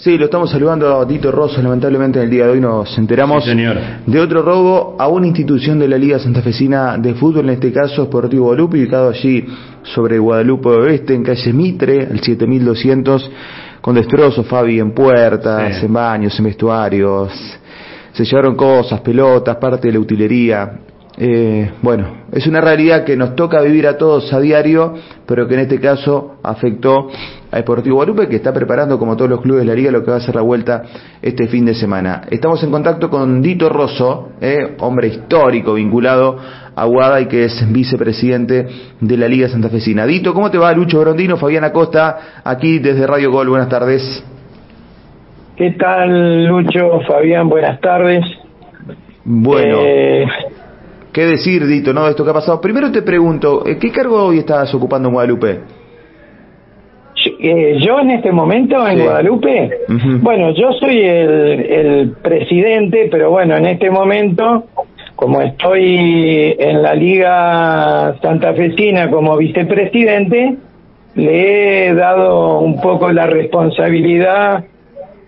Sí, lo estamos saludando a Tito Rosso. Lamentablemente en el día de hoy nos enteramos de otro robo a una institución de la Liga Santafesina de Fútbol, en este caso Sportivo Guadalupe, ubicado allí sobre Guadalupe Oeste, en calle Mitre, el 7200, con destrozos, Fabi, en puertas, en baños, en vestuarios. Se llevaron cosas, pelotas, parte de la utilería. Eh, bueno, es una realidad que nos toca vivir a todos a diario, pero que en este caso afectó a Deportivo Guadalupe, que está preparando, como todos los clubes de la liga, lo que va a ser la vuelta este fin de semana. Estamos en contacto con Dito Rosso, eh, hombre histórico vinculado a Guada y que es vicepresidente de la Liga Santafesina. Dito, ¿cómo te va? Lucho Brondino, Fabián Acosta, aquí desde Radio Gol. Buenas tardes. ¿Qué tal, Lucho? Fabián, buenas tardes. Bueno. Eh, ¿Qué decir, Dito, no, de esto que ha pasado? Primero te pregunto, eh, ¿qué cargo hoy estás ocupando en Guadalupe? Eh, yo en este momento en Guadalupe, bueno, yo soy el, presidente, pero bueno, en este momento, como estoy en la Liga Santafesina como vicepresidente, le he dado un poco la responsabilidad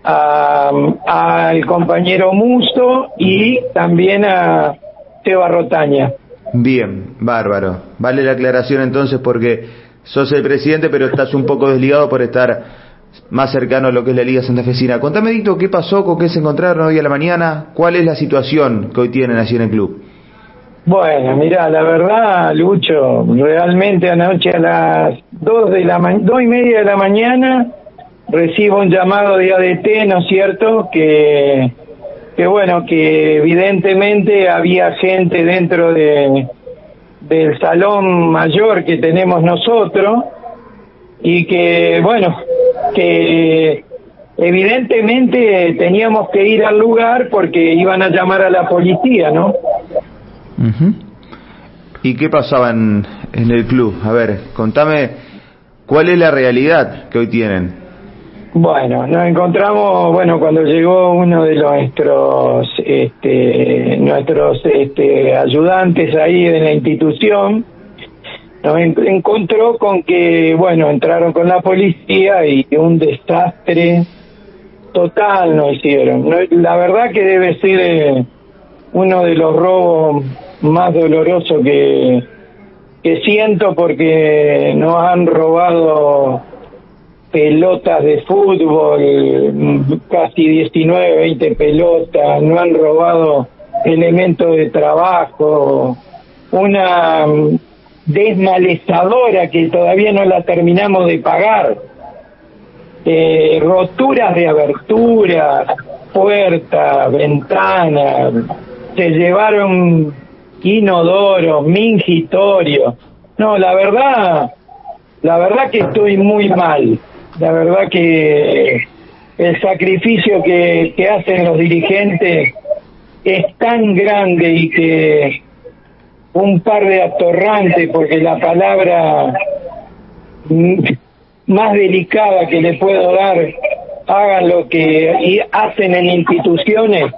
al compañero Musto y también a Teba Rotaña. Bien, bárbaro. Vale la aclaración entonces porque sos el presidente, pero estás un poco desligado por estar más cercano a lo que es la Liga Santafesina. Contame, Dito, ¿qué pasó? ¿Con qué se encontraron hoy a la mañana? ¿Cuál es la situación que hoy tienen así en el club? Bueno, mira, la verdad, Lucho, realmente anoche a las dos de la dos y media de la mañana recibo un llamado de ADT, ¿no es cierto? Que que bueno, que evidentemente había gente dentro de del salón mayor que tenemos nosotros y que bueno, que evidentemente teníamos que ir al lugar porque iban a llamar a la policía, ¿no? ¿Y qué pasaba en, en el club? A ver, contame cuál es la realidad que hoy tienen. Bueno, nos encontramos, bueno, cuando llegó uno de nuestros, este, nuestros este, ayudantes ahí en la institución, nos encontró con que, bueno, entraron con la policía y un desastre total nos hicieron. La verdad que debe ser eh, uno de los robos más dolorosos que, que siento porque nos han robado pelotas de fútbol, casi 19, 20 pelotas, no han robado elementos de trabajo, una desmalezadora que todavía no la terminamos de pagar, eh, roturas de aberturas, puertas, ventanas, se llevaron inodoros, mingitorios. No, la verdad, la verdad que estoy muy mal la verdad que el sacrificio que, hacen los dirigentes es tan grande y que un par de atorrantes, porque la palabra más delicada que le puedo dar, hagan lo que hacen en instituciones,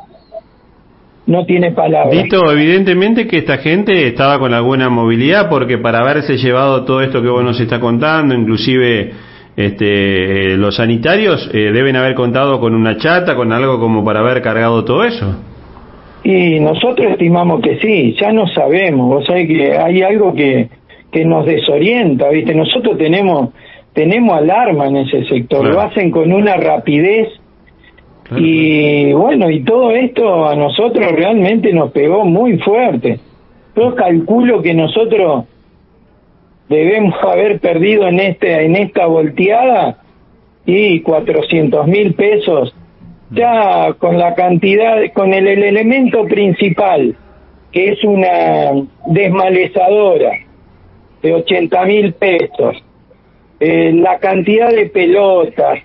no tiene palabra. Visto, evidentemente que esta gente estaba con alguna movilidad, porque para haberse llevado todo esto que vos nos está contando, inclusive este, los sanitarios eh, deben haber contado con una chata, con algo como para haber cargado todo eso. Y nosotros estimamos que sí, ya no sabemos, vos sabés que hay algo que, que nos desorienta, ¿viste? Nosotros tenemos tenemos alarma en ese sector, lo hacen con una rapidez y bueno, y todo esto a nosotros realmente nos pegó muy fuerte. Yo calculo que nosotros debemos haber perdido en este en esta volteada y cuatrocientos mil pesos. Ya con la cantidad con el, elemento principal que es una desmalezadora de ochenta mil pesos eh, la cantidad de pelotas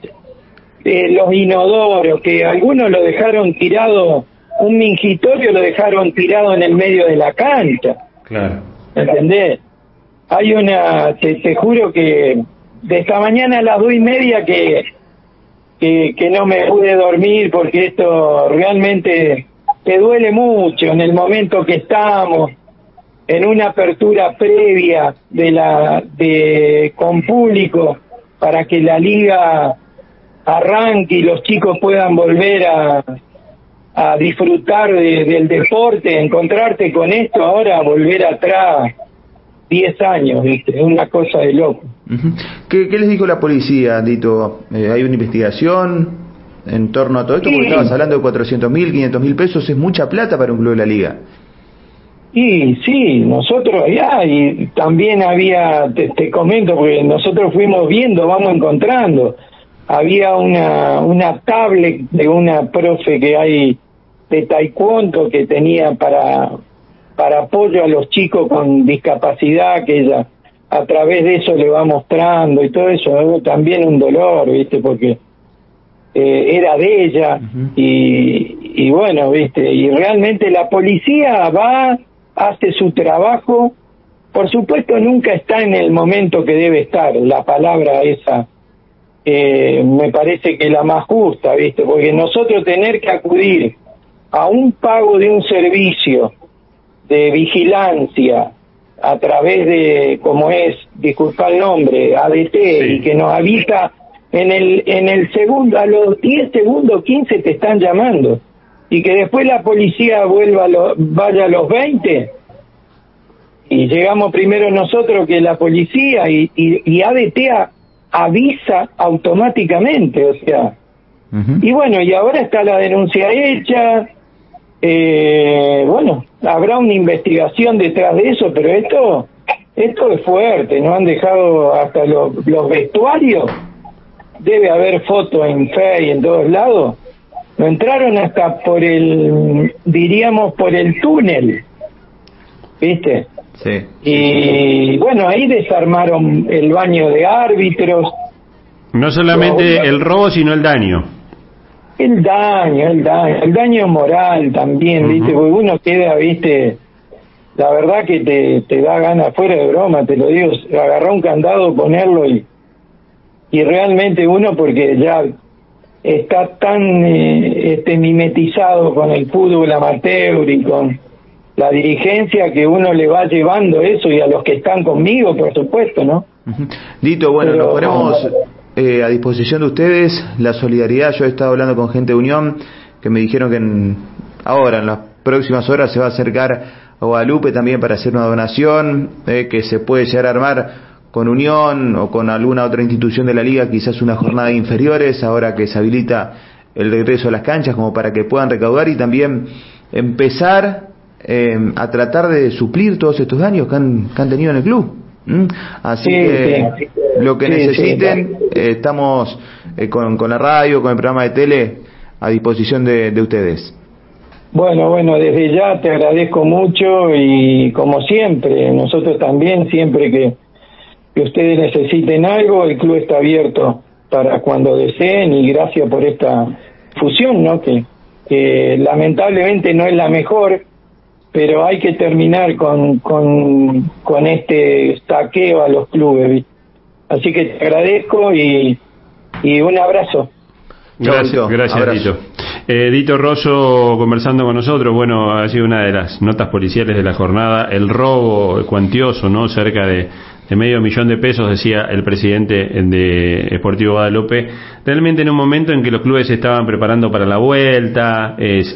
eh, los inodoros que algunos lo dejaron tirado un mingitorio lo dejaron tirado en el medio de la cancha. Claro. ¿entendés? Hay una, te, juro que de esta mañana a las dos y media que, que, no me pude dormir porque esto realmente te duele mucho en el momento que estamos en una apertura previa de la de con público para que la liga arranque y los chicos puedan volver a, a disfrutar del deporte, encontrarte con esto, ahora volver atrás 10 años, ¿viste? Es una cosa de loco. ¿Qué, les dijo la policía, Dito? Eh, ¿Hay una investigación en torno a todo esto? Porque estabas hablando de 400 mil, 500 mil pesos, es mucha plata para un club de la liga. Y sí, nosotros ya, y también había, te, te comento, porque nosotros fuimos viendo, vamos encontrando había una, una tablet de una profe que hay de taekwondo que tenía para, para apoyo a los chicos con discapacidad, que ella a través de eso le va mostrando y todo eso, también un dolor, ¿viste? Porque eh, era de ella y, y bueno, ¿viste? Y realmente la policía va, hace su trabajo, por supuesto nunca está en el momento que debe estar, la palabra esa eh, me parece que la más justa, ¿viste? Porque nosotros tener que acudir a un pago de un servicio de vigilancia a través de, como es, disculpa el nombre, ADT, y que nos avisa en el, en el segundo, a los 10 segundos, 15 te están llamando, y que después la policía vuelva a vaya a los 20, y llegamos primero nosotros que la policía, y, y, y ADT a, avisa automáticamente, o sea. Y bueno, y ahora está la denuncia hecha, eh, bueno, habrá una investigación detrás de eso, pero esto, esto es fuerte, no han dejado hasta los, los vestuarios, debe haber fotos en fe y en todos lados, no entraron hasta por el, diríamos, por el túnel, ¿viste? Y bueno, ahí desarmaron el baño de árbitros. No solamente el robo, sino el daño. El daño, el daño, el daño moral también, ¿viste? Porque uno queda, ¿viste? La verdad que te, te da ganas, fuera de broma, te lo digo, agarrar un candado, ponerlo y, y realmente uno, porque ya está tan eh, este, mimetizado con el fútbol amateur y con la dirigencia que uno le va llevando eso y a los que están conmigo, por supuesto, ¿no? Dito, bueno, nos ponemos eh, a disposición de ustedes la solidaridad. Yo he estado hablando con gente de Unión que me dijeron que ahora, en las próximas horas, se va a acercar a Guadalupe también para hacer una donación, eh, que se puede llegar a armar con Unión o con alguna otra institución de la liga, quizás una jornada de inferiores, ahora que se habilita el regreso a las canchas, como para que puedan recaudar y también empezar eh, a tratar de suplir todos estos daños que han, que han tenido en el club. Así que lo que necesiten, eh, estamos eh, con, con, la radio, con el programa de tele a disposición de, de ustedes. Bueno, bueno, desde ya te agradezco mucho y como siempre, nosotros también, siempre que, que ustedes necesiten algo, el club está abierto para cuando deseen y gracias por esta fusión, ¿no? Que, que lamentablemente no es la mejor, pero hay que terminar con, con, con este saqueo a los clubes. Así que te agradezco y, y un abrazo. Gracias, gracias Dito. Eh, Dito Rosso conversando con nosotros, bueno, ha sido una de las notas policiales de la jornada, el robo cuantioso, ¿no? Cerca de de medio millón de pesos, decía el presidente de Esportivo Guadalupe, realmente en un momento en que los clubes se estaban preparando para la vuelta,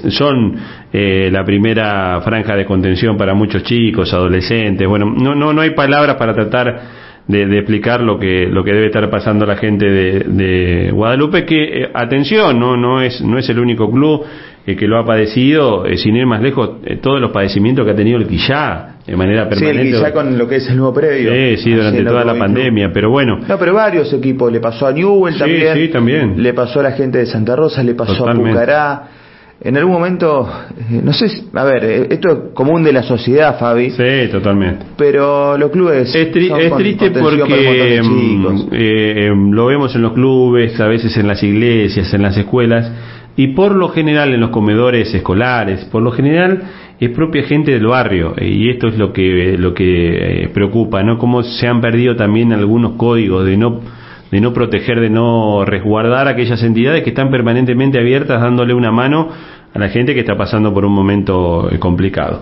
son eh, la primera franja de contención para muchos chicos, adolescentes, bueno, no, no, no hay palabras para tratar de, explicar lo que lo que debe estar pasando la gente de, Guadalupe que eh, atención no no es no es el único club eh, que lo ha padecido eh, sin ir más lejos todos los padecimientos que ha tenido el Quillá de manera permanente sí el Quillá con lo que es el nuevo predio. Sí sí durante toda la pandemia pero bueno. No pero varios equipos le pasó a Newell también. sí también. Le pasó a la gente de Santa Rosa le pasó a Pucará en algún momento, eh, no sé, a ver, eh, esto es común de la sociedad, Fabi. Sí, totalmente. Pero los clubes. Es, triste porque mm, eh, lo vemos en los clubes, a veces en las iglesias, en las escuelas, y por lo general en los comedores escolares, por lo general es propia gente del barrio, y esto es lo que, lo que preocupa, ¿no? Cómo se han perdido también algunos códigos de no de no proteger, de no resguardar aquellas entidades que están permanentemente abiertas dándole una mano a la gente que está pasando por un momento complicado.